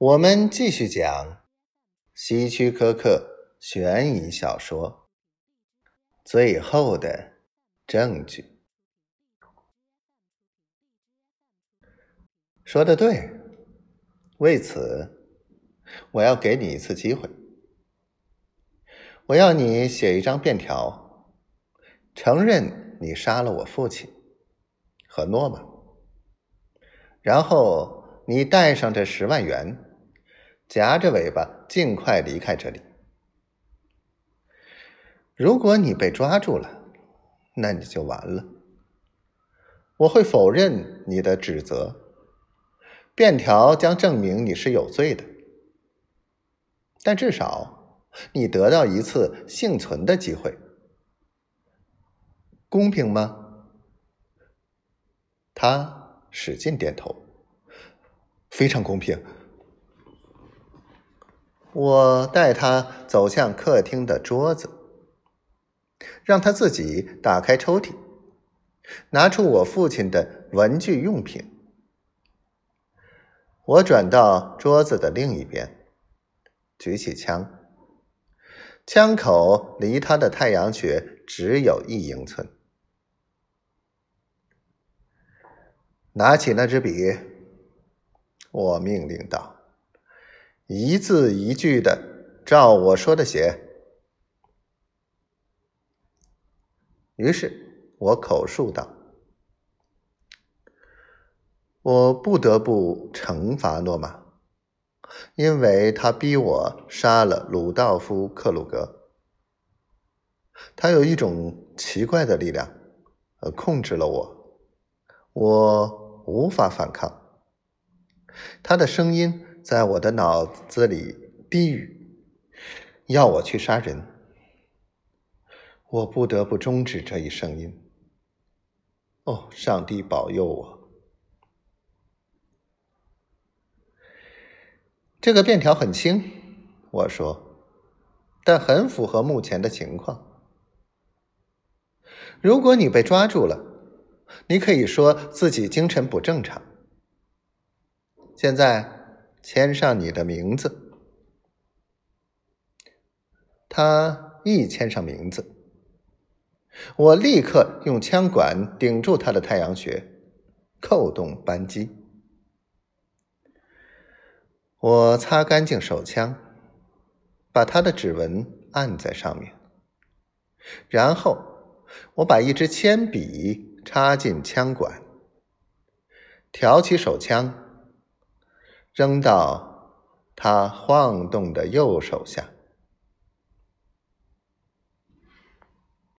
我们继续讲希区柯克悬疑小说《最后的证据》。说的对，为此我要给你一次机会。我要你写一张便条，承认你杀了我父亲和诺玛，然后你带上这十万元。夹着尾巴，尽快离开这里。如果你被抓住了，那你就完了。我会否认你的指责，便条将证明你是有罪的。但至少你得到一次幸存的机会，公平吗？他使劲点头，非常公平。我带他走向客厅的桌子，让他自己打开抽屉，拿出我父亲的文具用品。我转到桌子的另一边，举起枪，枪口离他的太阳穴只有一英寸。拿起那支笔，我命令道。一字一句的照我说的写。于是我口述道：“我不得不惩罚诺玛，因为他逼我杀了鲁道夫·克鲁格。他有一种奇怪的力量，呃，控制了我，我无法反抗。他的声音。”在我的脑子里低语，要我去杀人，我不得不终止这一声音。哦，上帝保佑我！这个便条很轻，我说，但很符合目前的情况。如果你被抓住了，你可以说自己精神不正常。现在。签上你的名字。他一签上名字，我立刻用枪管顶住他的太阳穴，扣动扳机。我擦干净手枪，把他的指纹按在上面，然后我把一支铅笔插进枪管，挑起手枪。扔到他晃动的右手下。